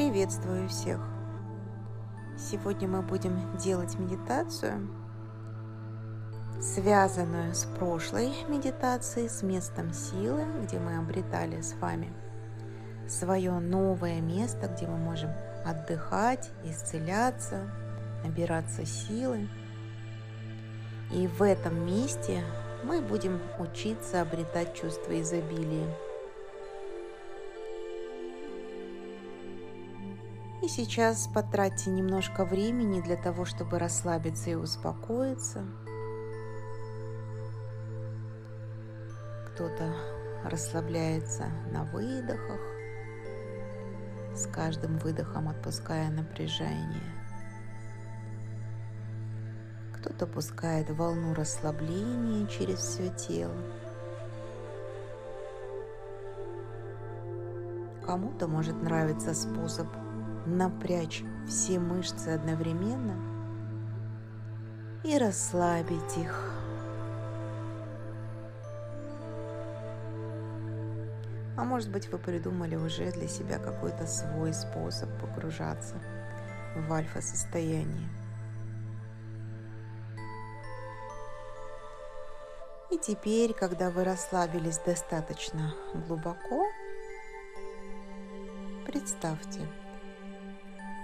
Приветствую всех! Сегодня мы будем делать медитацию, связанную с прошлой медитацией, с местом силы, где мы обретали с вами свое новое место, где мы можем отдыхать, исцеляться, набираться силы. И в этом месте мы будем учиться обретать чувство изобилия. И сейчас потратьте немножко времени для того, чтобы расслабиться и успокоиться. Кто-то расслабляется на выдохах, с каждым выдохом отпуская напряжение. Кто-то пускает волну расслабления через все тело. Кому-то может нравиться способ напрячь все мышцы одновременно и расслабить их. А может быть вы придумали уже для себя какой-то свой способ погружаться в альфа-состояние. И теперь, когда вы расслабились достаточно глубоко, представьте,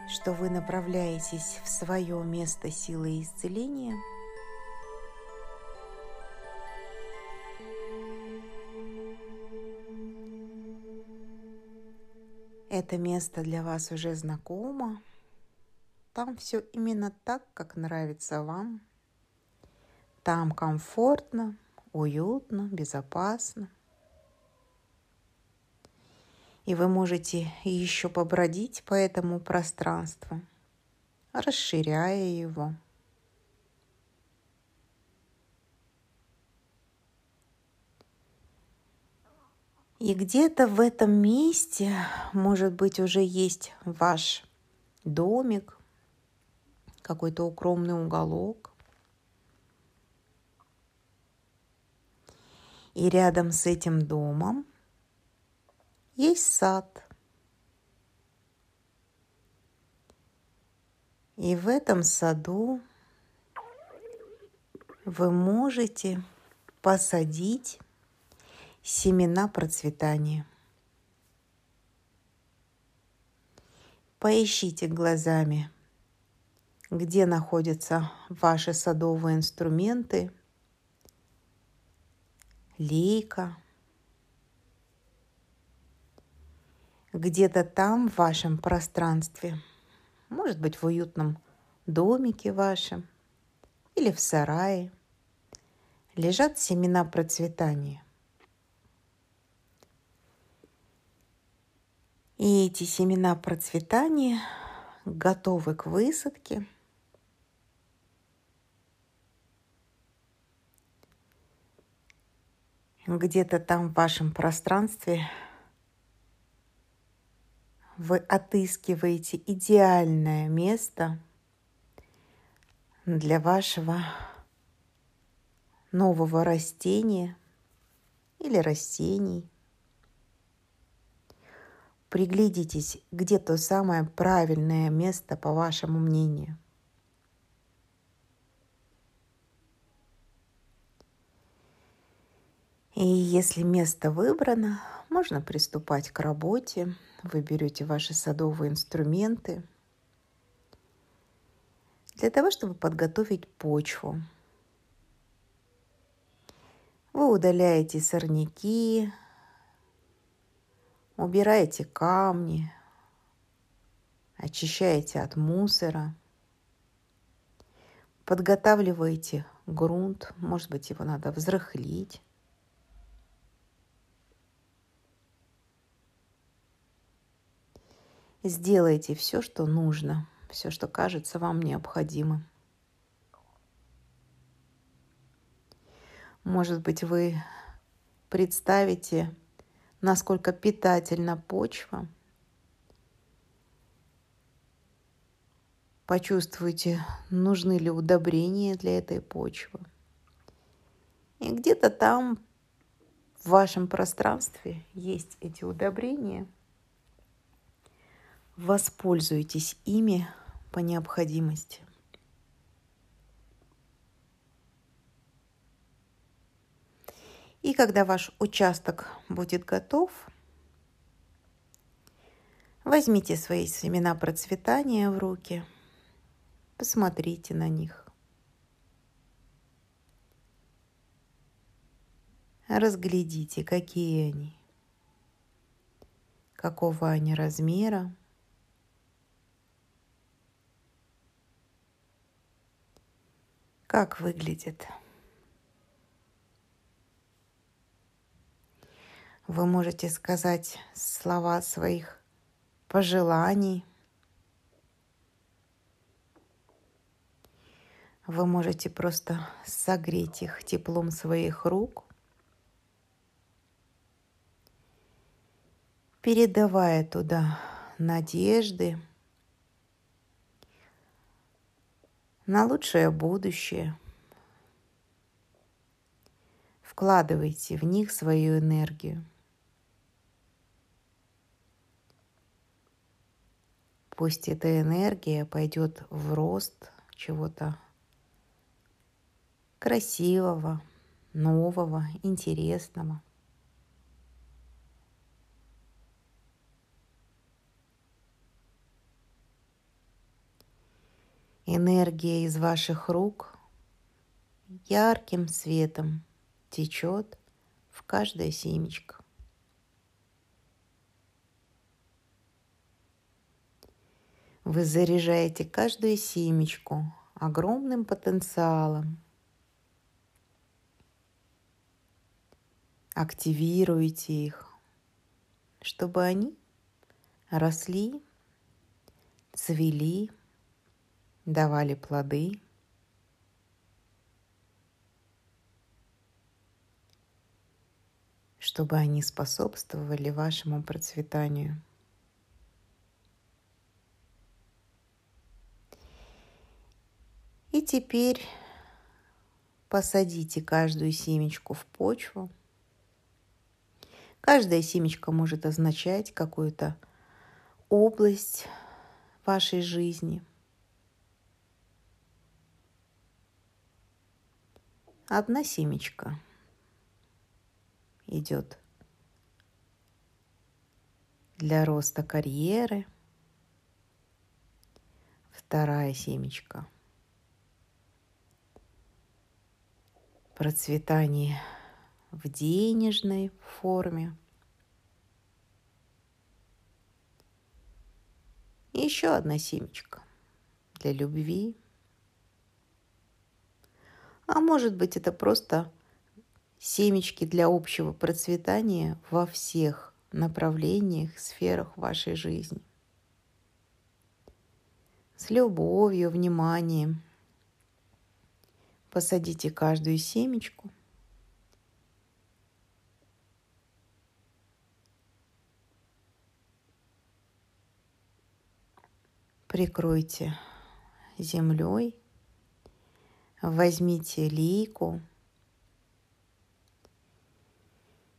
что вы направляетесь в свое место силы и исцеления. Это место для вас уже знакомо. Там все именно так, как нравится вам. Там комфортно, уютно, безопасно и вы можете еще побродить по этому пространству, расширяя его. И где-то в этом месте, может быть, уже есть ваш домик, какой-то укромный уголок. И рядом с этим домом есть сад. И в этом саду вы можете посадить семена процветания. Поищите глазами, где находятся ваши садовые инструменты, лейка – где-то там, в вашем пространстве, может быть, в уютном домике вашем или в сарае, лежат семена процветания. И эти семена процветания готовы к высадке. Где-то там в вашем пространстве вы отыскиваете идеальное место для вашего нового растения или растений. Приглядитесь, где то самое правильное место, по вашему мнению. И если место выбрано, можно приступать к работе. Вы берете ваши садовые инструменты для того, чтобы подготовить почву. Вы удаляете сорняки, убираете камни, очищаете от мусора, подготавливаете грунт, может быть, его надо взрыхлить. Сделайте все, что нужно, все, что кажется вам необходимым. Может быть, вы представите, насколько питательна почва. Почувствуйте, нужны ли удобрения для этой почвы. И где-то там в вашем пространстве есть эти удобрения – воспользуйтесь ими по необходимости. И когда ваш участок будет готов, возьмите свои семена процветания в руки, посмотрите на них. Разглядите, какие они, какого они размера, как выглядит. Вы можете сказать слова своих пожеланий. Вы можете просто согреть их теплом своих рук, передавая туда надежды на лучшее будущее. Вкладывайте в них свою энергию. Пусть эта энергия пойдет в рост чего-то красивого, нового, интересного. Энергия из ваших рук ярким светом течет в каждое семечко. Вы заряжаете каждую семечку огромным потенциалом. Активируете их, чтобы они росли, цвели, давали плоды. чтобы они способствовали вашему процветанию. И теперь посадите каждую семечку в почву. Каждая семечка может означать какую-то область вашей жизни. Одна семечка идет для роста карьеры. Вторая семечка – процветание в денежной форме. Еще одна семечка для любви. А может быть, это просто семечки для общего процветания во всех направлениях, сферах вашей жизни. С любовью, вниманием – Посадите каждую семечку. Прикройте землей. Возьмите лейку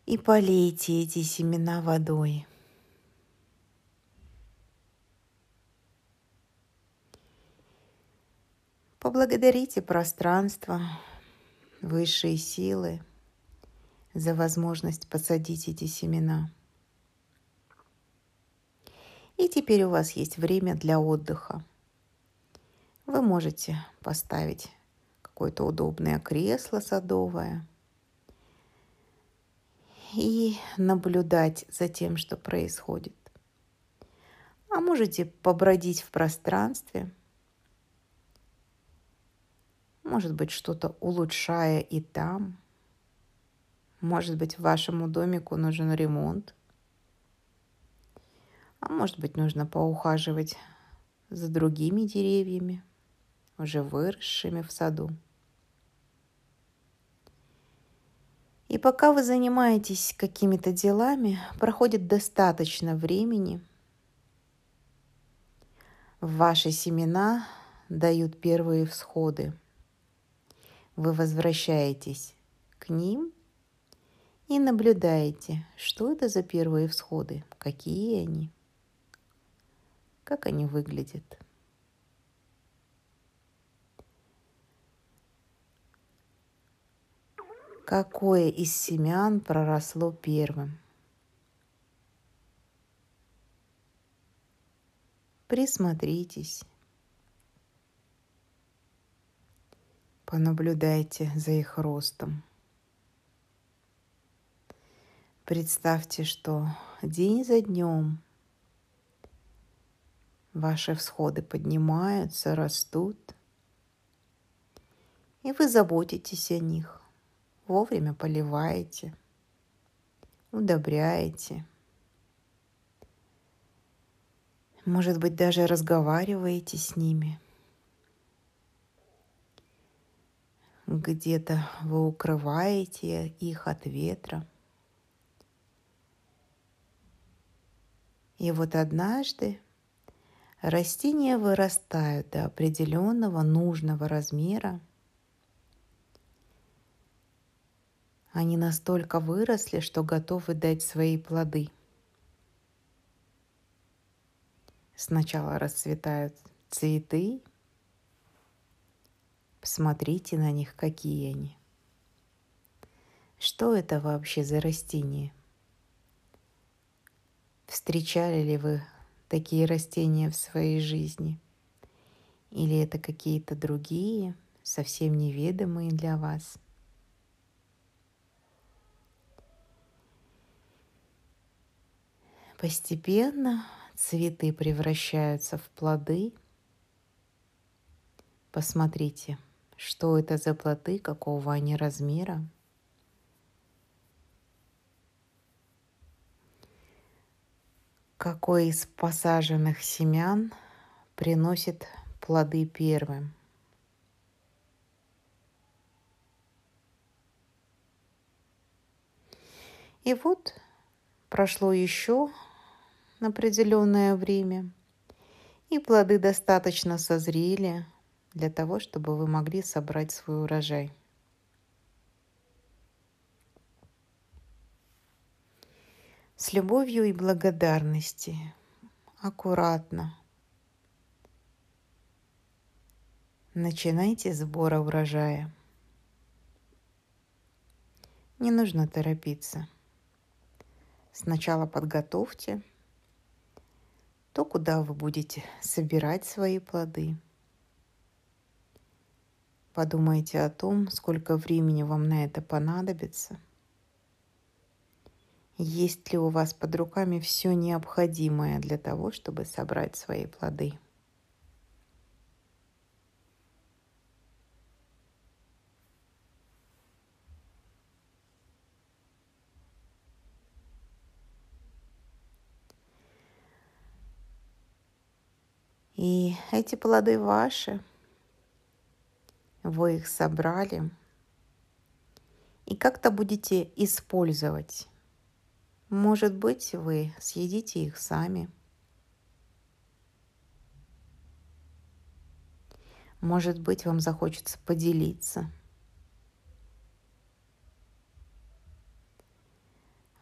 и полейте эти семена водой. Поблагодарите пространство, высшие силы за возможность посадить эти семена. И теперь у вас есть время для отдыха. Вы можете поставить какое-то удобное кресло садовое и наблюдать за тем, что происходит. А можете побродить в пространстве – может быть, что-то улучшая и там. Может быть, вашему домику нужен ремонт. А может быть, нужно поухаживать за другими деревьями, уже выросшими в саду. И пока вы занимаетесь какими-то делами, проходит достаточно времени, ваши семена дают первые всходы – вы возвращаетесь к ним и наблюдаете, что это за первые всходы, какие они. как они выглядят. Какое из семян проросло первым? Присмотритесь. Понаблюдайте за их ростом. Представьте, что день за днем ваши всходы поднимаются, растут, и вы заботитесь о них, вовремя поливаете, удобряете. Может быть, даже разговариваете с ними. Где-то вы укрываете их от ветра – И вот однажды растения вырастают до определенного нужного размера. Они настолько выросли, что готовы дать свои плоды. Сначала расцветают цветы. Посмотрите на них, какие они. Что это вообще за растения? Встречали ли вы такие растения в своей жизни? Или это какие-то другие, совсем неведомые для вас? Постепенно цветы превращаются в плоды. Посмотрите, что это за плоды, какого они размера – какой из посаженных семян приносит плоды первым. И вот прошло еще определенное время, и плоды достаточно созрели для того, чтобы вы могли собрать свой урожай. С любовью и благодарностью, аккуратно. Начинайте сбора урожая. Не нужно торопиться. Сначала подготовьте то, куда вы будете собирать свои плоды. Подумайте о том, сколько времени вам на это понадобится – есть ли у вас под руками все необходимое для того, чтобы собрать свои плоды? И эти плоды ваши, вы их собрали и как-то будете использовать может быть, вы съедите их сами. Может быть, вам захочется поделиться.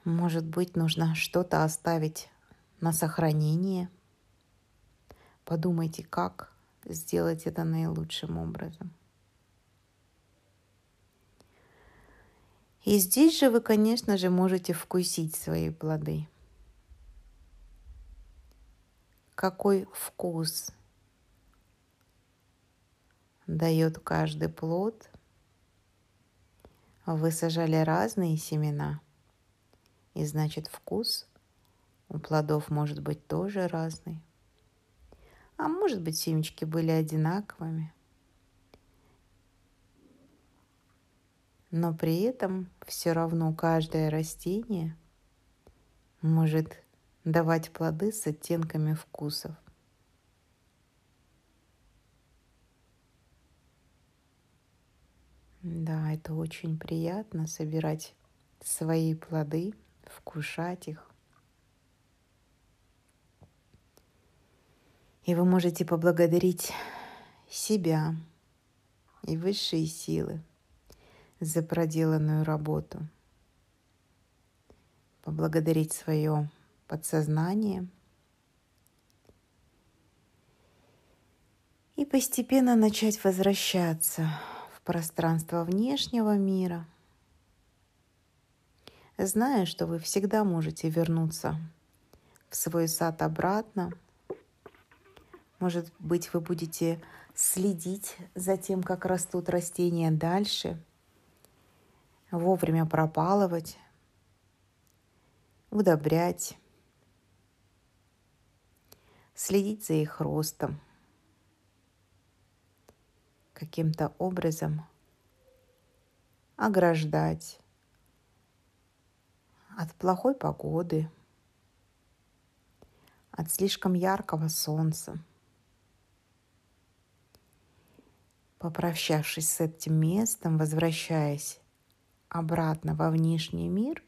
Может быть, нужно что-то оставить на сохранение. Подумайте, как сделать это наилучшим образом. И здесь же вы, конечно же, можете вкусить свои плоды. Какой вкус дает каждый плод. Вы сажали разные семена, и значит вкус у плодов может быть тоже разный. А может быть семечки были одинаковыми. но при этом все равно каждое растение может давать плоды с оттенками вкусов. Да, это очень приятно собирать свои плоды, вкушать их. И вы можете поблагодарить себя и высшие силы – за проделанную работу. Поблагодарить свое подсознание И постепенно начать возвращаться в пространство внешнего мира, зная, что вы всегда можете вернуться в свой сад обратно. Может быть, вы будете следить за тем, как растут растения дальше, вовремя пропалывать, удобрять, следить за их ростом, каким-то образом ограждать от плохой погоды, от слишком яркого солнца. Попрощавшись с этим местом, возвращаясь обратно во внешний мир,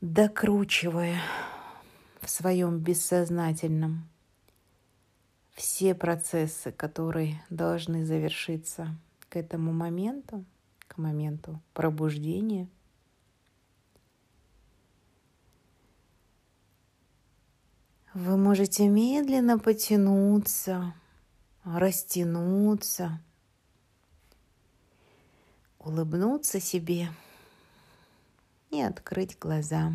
докручивая в своем бессознательном все процессы, которые должны завершиться к этому моменту, к моменту пробуждения. Вы можете медленно потянуться, растянуться, улыбнуться себе и открыть глаза.